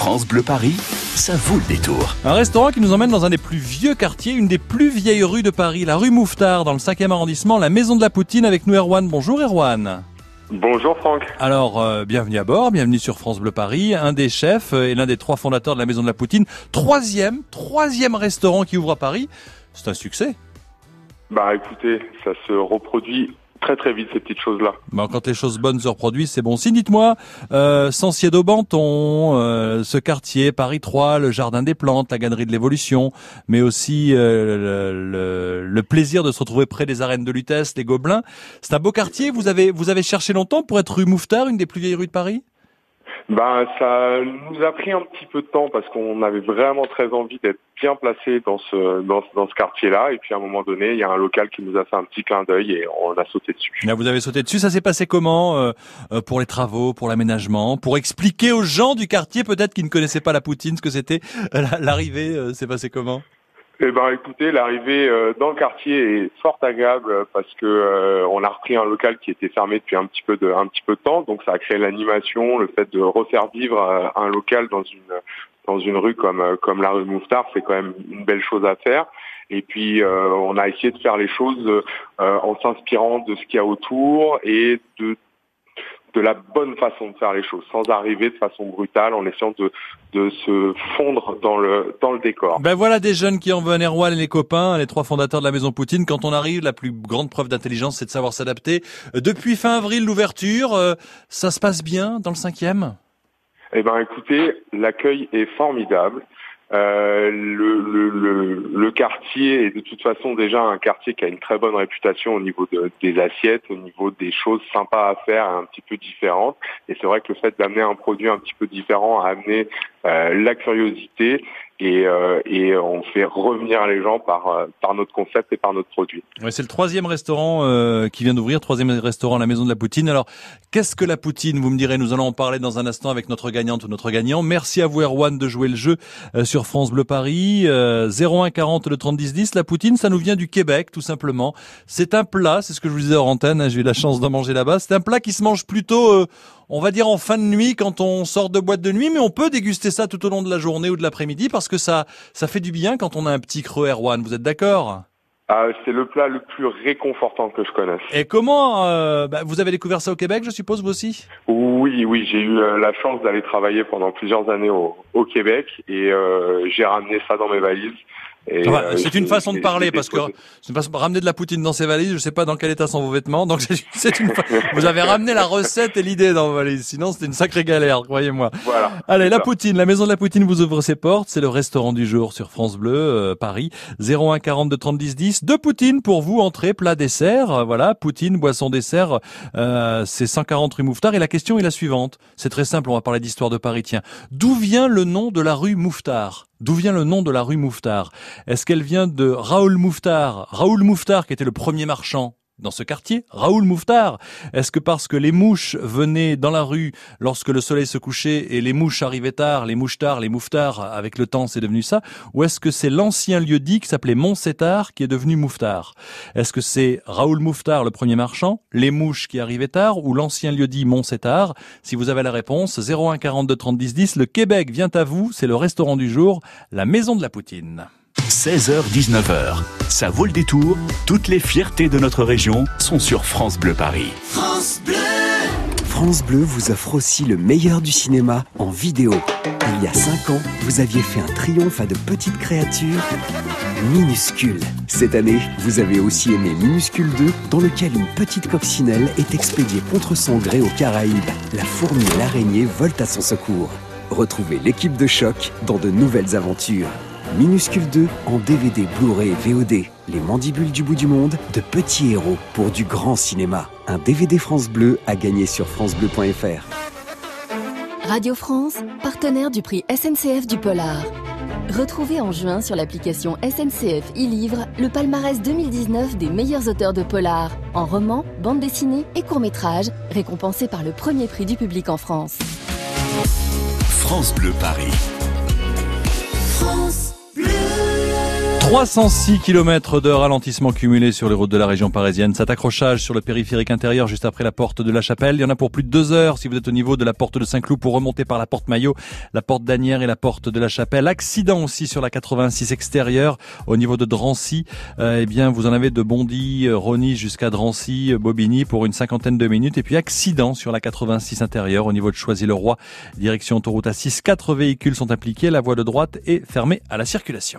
France Bleu Paris, ça vaut le détour. Un restaurant qui nous emmène dans un des plus vieux quartiers, une des plus vieilles rues de Paris, la rue Mouffetard, dans le 5e arrondissement, la Maison de la Poutine avec nous Erwan. Bonjour Erwan. Bonjour Franck. Alors, euh, bienvenue à bord, bienvenue sur France Bleu Paris, un des chefs euh, et l'un des trois fondateurs de la Maison de la Poutine. Troisième, troisième restaurant qui ouvre à Paris. C'est un succès. Bah écoutez, ça se reproduit très très vite ces petites choses-là. Bon, quand les choses bonnes se reproduisent, c'est bon signe. Dites-moi, euh, Sancier-d'Aubenton, euh, ce quartier, Paris 3, le Jardin des Plantes, la Galerie de l'Évolution, mais aussi euh, le, le, le, plaisir de se retrouver près des arènes de Lutèce, les Gobelins. C'est un beau quartier. Vous avez vous avez cherché longtemps pour être rue Mouffetard, une des plus vieilles rues de Paris? Ben, ça nous a pris un petit peu de temps parce qu'on avait vraiment très envie d'être bien placé dans ce dans, dans ce quartier-là. Et puis à un moment donné, il y a un local qui nous a fait un petit clin d'œil et on a sauté dessus. Là, vous avez sauté dessus. Ça s'est passé comment euh, euh pour les travaux, pour l'aménagement, pour expliquer aux gens du quartier peut-être qui ne connaissaient pas la Poutine ce que c'était euh, l'arrivée. Euh, s'est passé comment? Eh ben, écoutez, l'arrivée euh, dans le quartier est fort agréable parce que euh, on a repris un local qui était fermé depuis un petit peu de un petit peu de temps, donc ça a créé l'animation, le fait de refaire vivre euh, un local dans une dans une rue comme comme la rue Mouffetard, c'est quand même une belle chose à faire. Et puis on a essayé de faire les choses en s'inspirant de ce qu'il y a autour et de de la bonne façon de faire les choses, sans arriver de façon brutale, en essayant de, de se fondre dans le, dans le décor. Ben voilà des jeunes qui en veulent Erwan et les copains, les trois fondateurs de la Maison Poutine. Quand on arrive, la plus grande preuve d'intelligence, c'est de savoir s'adapter. Euh, depuis fin avril, l'ouverture, euh, ça se passe bien dans le cinquième? Eh ben écoutez, l'accueil est formidable. Euh, le, le, le, quartier est de toute façon déjà un quartier qui a une très bonne réputation au niveau de, des assiettes, au niveau des choses sympas à faire, un petit peu différentes. Et c'est vrai que le fait d'amener un produit un petit peu différent a amené euh, la curiosité et, euh, et, on fait revenir les gens par, euh, par notre concept et par notre produit. Ouais, c'est le troisième restaurant euh, qui vient d'ouvrir, troisième restaurant la Maison de la Poutine. Alors, qu'est-ce que la Poutine Vous me direz, nous allons en parler dans un instant avec notre gagnante ou notre gagnant. Merci à vous Erwan de jouer le jeu sur France Bleu Paris. 01 40 le 30 10 10. La Poutine, ça nous vient du Québec, tout simplement. C'est un plat, c'est ce que je vous disais en antenne, hein, j'ai eu la chance d'en manger là-bas. C'est un plat qui se mange plutôt on va dire en fin de nuit quand on sort de boîte de nuit, mais on peut déguster ça tout au long de la journée ou de l'après-midi parce que ça, ça fait du bien quand on a un petit creux Erwan. Vous êtes d'accord? Ah, c'est le plat le plus réconfortant que je connaisse. Et comment euh, bah, vous avez découvert ça au Québec, je suppose vous aussi? Oui, oui, j'ai eu euh, la chance d'aller travailler pendant plusieurs années au, Québec et euh, j'ai ramené ça dans mes valises. Euh, c'est une façon de parler parce que c'est une ramener de la poutine dans ses valises. Je sais pas dans quel état sont vos vêtements. Donc c'est une vous avez ramené la recette et l'idée dans vos valises. Sinon c'était une sacrée galère, croyez-moi. Voilà. Allez, la poutine, la maison de la poutine vous ouvre ses portes. C'est le restaurant du jour sur France Bleu euh, Paris. 01 42 30 10 10. Deux poutines pour vous, entrée, plat, dessert. Euh, voilà, poutine, boisson, dessert. Euh, c'est 140 rue Mouffetard. Et la question est la suivante. C'est très simple. On va parler d'histoire de Paris. Tiens, d'où vient le nom de la rue Mouffetard? D'où vient le nom de la rue Mouffetard? Est-ce qu'elle vient de Raoul Mouffetard? Raoul Mouffetard qui était le premier marchand dans ce quartier, Raoul Mouffetard. Est-ce que parce que les mouches venaient dans la rue lorsque le soleil se couchait et les mouches arrivaient tard, les mouchetards, les mouftards, avec le temps c'est devenu ça Ou est-ce que c'est l'ancien lieu dit qui s'appelait Montsétard qui est devenu Mouffetard? Est-ce que c'est Raoul Mouffetard le premier marchand, les mouches qui arrivaient tard ou l'ancien lieu dit Montsétard? Si vous avez la réponse, 01 42 30 10 10, le Québec vient à vous, c'est le restaurant du jour, la maison de la Poutine. 16h-19h. Ça vaut le détour. Toutes les fiertés de notre région sont sur France Bleu Paris. France Bleu France Bleu vous offre aussi le meilleur du cinéma en vidéo. Il y a 5 ans, vous aviez fait un triomphe à de petites créatures minuscules. Cette année, vous avez aussi aimé Minuscule 2, dans lequel une petite coccinelle est expédiée contre son gré aux Caraïbes. La fourmi et l'araignée volent à son secours. Retrouvez l'équipe de choc dans de nouvelles aventures. Minuscule 2 en DVD, Blu-ray VOD. Les mandibules du bout du monde, de petits héros pour du grand cinéma. Un DVD France Bleu à gagner sur francebleu.fr. Radio France, partenaire du prix SNCF du Polar. Retrouvez en juin sur l'application SNCF e-Livre le palmarès 2019 des meilleurs auteurs de polar, en roman, bande dessinée et court-métrage, récompensés par le premier prix du public en France. France Bleu Paris. 306 km de ralentissement cumulé sur les routes de la région parisienne. Cet accrochage sur le périphérique intérieur juste après la porte de la Chapelle. Il y en a pour plus de deux heures si vous êtes au niveau de la porte de Saint-Cloud pour remonter par la porte Maillot, la porte d'Anières et la porte de la Chapelle. Accident aussi sur la 86 extérieure au niveau de Drancy. Euh, eh bien, vous en avez de Bondy, euh, Rony jusqu'à Drancy, euh, Bobigny pour une cinquantaine de minutes. Et puis accident sur la 86 intérieure au niveau de Choisy-le-Roi, direction autoroute A6. Quatre véhicules sont impliqués. La voie de droite est fermée à la circulation.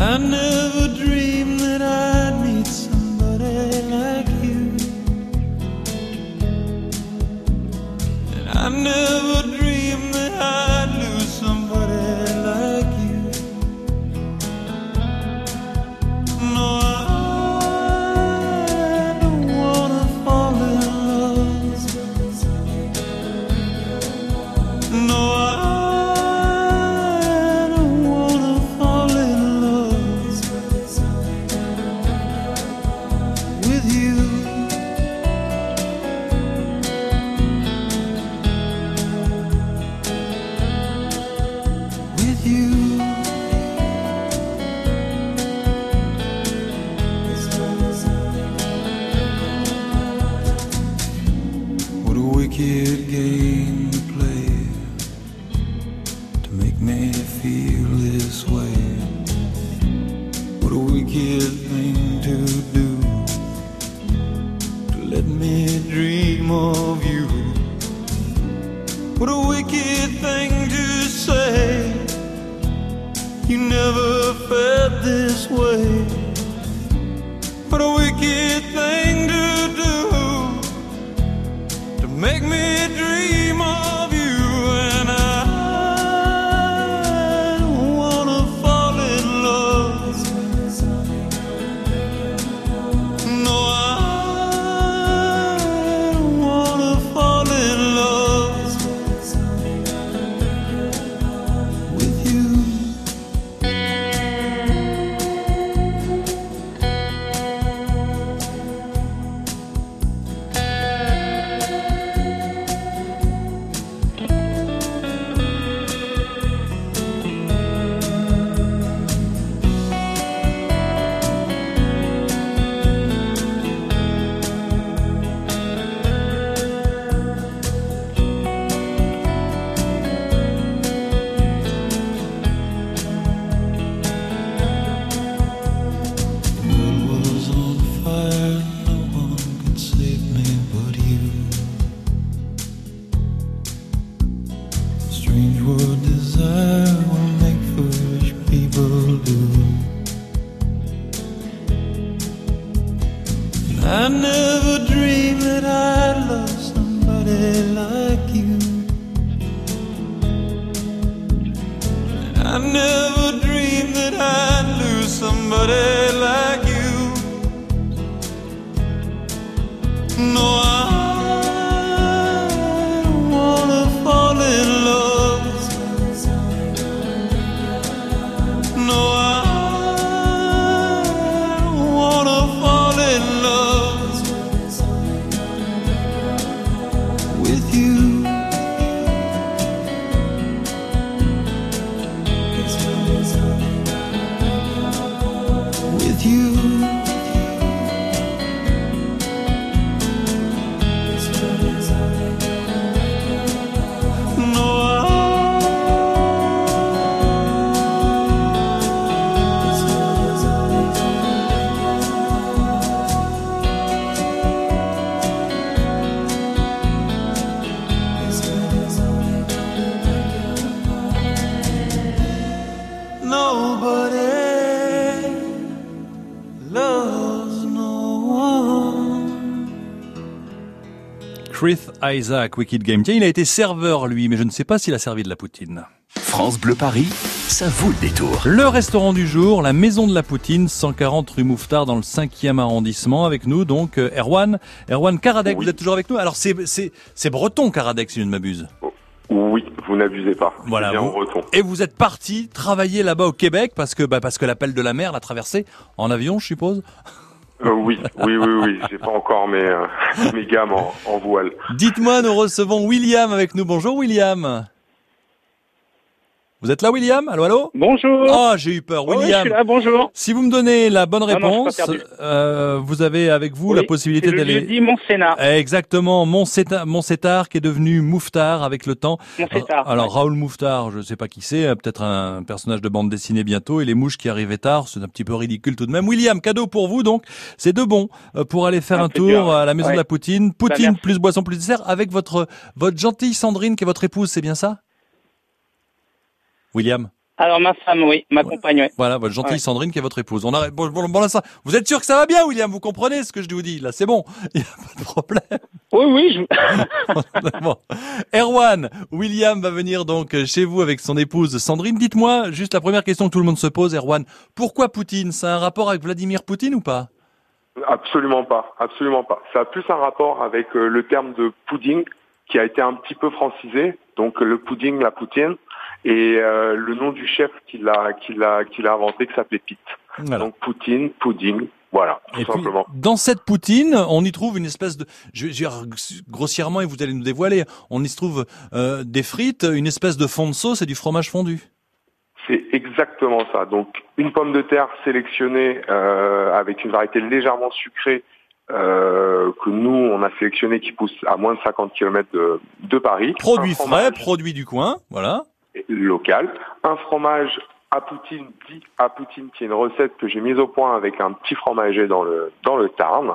I never dreamed. to make me feel this way. What a wicked thing to do to let me dream of you. What a wicked thing to say. You never felt this way. Chris Isaac, Wicked Game. Tiens, il a été serveur lui, mais je ne sais pas s'il a servi de la poutine. France Bleu Paris, ça vaut le détour. Le restaurant du jour, la Maison de la Poutine, 140 rue Mouffetard dans le 5e arrondissement. Avec nous donc euh, Erwan, Erwan Karadec, Oui. vous êtes toujours avec nous? Alors c'est c'est c'est breton Karadec si je ne m'abuse. Oui, vous n'abusez pas. Voilà, bien vous- breton. Et vous êtes parti travailler là-bas au Québec parce que bah, parce que l'appel de la mer l'a traversé en avion, je suppose? Euh, oui, oui, oui, oui. J'ai pas encore mes, euh, mes gammes en, en voile. Dites-moi, nous recevons William avec nous. Bonjour William. Vous êtes là William? Allô allô? Bonjour. Oh, j'ai eu peur ouais, je William. suis là, bonjour. Si vous me donnez la bonne Non, non, réponse, euh, vous avez avec vous Oui, la possibilité d'aller jeudi Mont-Sénat. Exactement, Montsétar, Montsétar qui est devenu Mouffetard avec le temps. Montsétard. Alors Raoul Mouffetard, je ne sais pas qui c'est, euh, peut-être un personnage de bande dessinée bientôt. Et les mouches qui arrivaient tard, c'est un petit peu ridicule tout de même. William, cadeau pour vous donc. C'est de bon euh, pour aller faire Un un tour à la maison Ouais. de la Poutine. Poutine merci. plus boisson plus dessert avec votre votre gentille Sandrine qui est votre épouse, c'est bien ça? William. Alors ma femme, oui, ma compagne, ouais. Voilà, votre gentille Ouais. Sandrine qui est votre épouse. On a bon, bon, bon, là, ça. Vous êtes sûr que ça va bien, William Vous comprenez ce que je vous dis là C'est bon, il n'y a pas de problème. Oui, oui, je... bon. Erwan, William va venir donc chez vous avec son épouse Sandrine. Dites-moi, juste la première question que tout le monde se pose, Erwan, pourquoi Poutine? Ça a un rapport avec Vladimir Poutine ou pas? Absolument pas, absolument pas. Ça a plus un rapport avec euh, le terme de pudding qui a été un petit peu francisé, donc le pudding, la poutine, et euh, le nom du chef qui l'a qui l'a qui l'a inventé qui s'appelait Pete. Voilà. Donc poutine, pudding, voilà, tout Et puis, simplement. dans cette poutine, on y trouve une espèce de, je vais dire grossièrement, et vous allez nous dévoiler, on y trouve euh, des frites, une espèce de fond de sauce et du fromage fondu. C'est exactement ça. Donc une pomme de terre sélectionnée euh, avec une variété légèrement sucrée euh, que nous on a sélectionné qui pousse à moins de 50 km de, de Paris. Produit frais, produit du coin, voilà. Local. Un fromage à poutine dit à poutine qui est une recette que j'ai mise au point avec un petit fromager dans le dans le Tarn.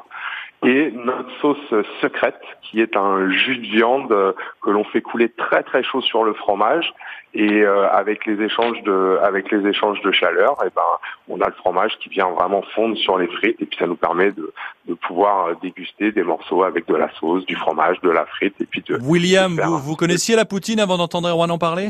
Et notre sauce secrète, qui est un jus de viande euh, que l'on fait couler très très chaud sur le fromage, et euh, avec les échanges de avec les échanges de chaleur, et ben on a le fromage qui vient vraiment fondre sur les frites, et puis ça nous permet de, de pouvoir euh, déguster des morceaux avec de la sauce, du fromage, de la frite, et puis de William, de vous, vous connaissiez la poutine avant d'entendre Erwan en parler?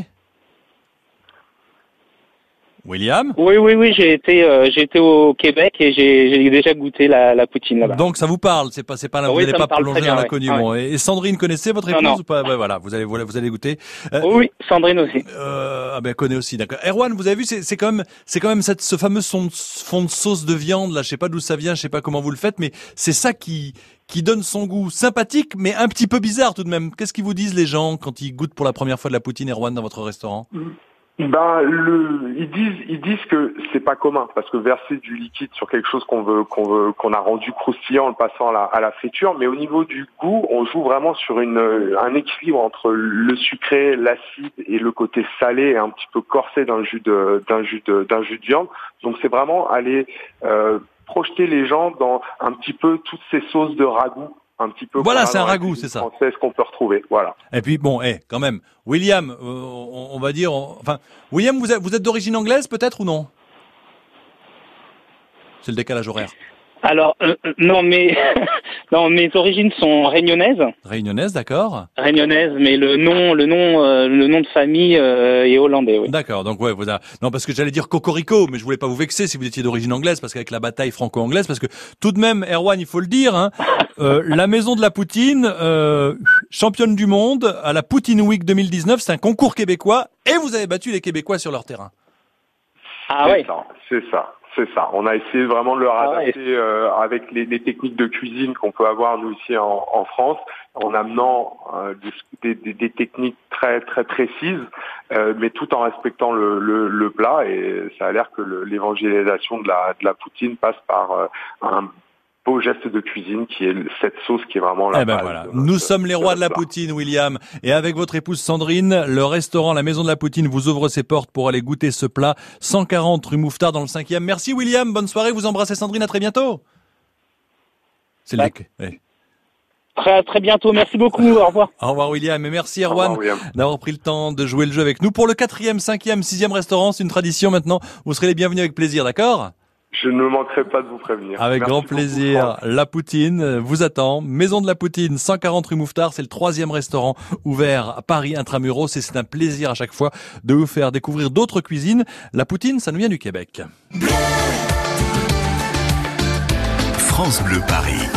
William Oui, oui, oui, j'ai été, euh, j'ai été au Québec et j'ai, j'ai déjà goûté la, la poutine là-bas. Donc ça vous parle, c'est pas c'est pas là, vous n'allez pas plonger dans bien, l'inconnu. ouais. Bon, et et Sandrine connaissait votre épouse non. ou pas? Ouais, Voilà, vous allez vous allez- vous allez goûter. Oui, oui, Sandrine aussi. Euh, ah ben connaît aussi, d'accord. Erwan, vous avez vu, c'est c'est quand même c'est quand même cette ce fameux son- fond de sauce de viande là, je sais pas d'où ça vient, je sais pas comment vous le faites, mais c'est ça qui qui donne son goût sympathique, mais un petit peu bizarre tout de même. Qu'est-ce qu'ils vous disent les gens quand ils goûtent pour la première fois de la poutine Erwan dans votre restaurant? Ben, le, ils disent, ils disent que c'est pas commun parce que verser du liquide sur quelque chose qu'on veut, qu'on veut, qu'on a rendu croustillant en le passant à la, à la friture, mais au niveau du goût, on joue vraiment sur une, un équilibre entre le sucré, l'acide et le côté salé et un petit peu corsé d'un jus de, d'un jus de, d'un jus de viande. Donc c'est vraiment aller euh, projeter les gens dans un petit peu toutes ces sauces de ragoût. Un petit peu Voilà, c'est un ragoût, c'est ça. Française qu'on peut retrouver, voilà. Et puis bon, eh, quand même, William, euh, on, on va dire, on- enfin, William, vous êtes, vous êtes d'origine anglaise peut-être ou non? C'est le décalage horaire. Alors, euh, euh, non, mais non, mes origines sont réunionnaises, Réunionnaise, d'accord réunionnaises, mais le nom, le nom, euh, le nom de famille euh, est hollandais, oui. D'accord, donc ouais, vous avez... non parce que j'allais dire cocorico, mais je voulais pas vous vexer si vous étiez d'origine anglaise, parce qu'avec la bataille franco-anglaise, parce que tout de même, Erwan, il faut le dire, hein, euh, la maison de la Poutine, euh, championne du monde à la Poutine Week 2019, c'est un concours québécois, et vous avez battu les Québécois sur leur terrain. Ah ça, c'est ça, c'est ça. On a essayé vraiment de leur Ah adapter euh, avec les, les techniques de cuisine qu'on peut avoir nous ici en, en France, en amenant euh, des, des- des techniques très très précises, euh, mais tout en respectant le, le, le plat. Et ça a l'air que l'évangélisation de la, de la poutine passe par euh, un beau geste de cuisine qui est cette sauce qui est vraiment la Eh ben voilà, nous sommes les rois de la plat. poutine, William. Et avec votre épouse Sandrine, le restaurant La Maison de la Poutine vous ouvre ses portes pour aller goûter ce plat. 140 rue Mouffetard dans le 5e. Merci William, bonne soirée, vous embrassez Sandrine, à très bientôt. C'est le Ouais. deck. Ouais. Très, très bientôt. Merci beaucoup. Au revoir. Au revoir William et merci Erwan d'avoir pris le temps de jouer le jeu avec nous. Pour le quatrième, cinquième, sixième restaurant, c'est une tradition maintenant. Vous serez les bienvenus avec plaisir, d'accord? Je ne manquerai pas de vous prévenir. Avec Merci grand plaisir. La Poutine vous attend. Maison de la Poutine, 140 rue Mouffetard. C'est le troisième restaurant ouvert à Paris intramuros et c'est un plaisir à chaque fois de vous faire découvrir d'autres cuisines. La Poutine, ça nous vient du Québec. France Bleu Paris.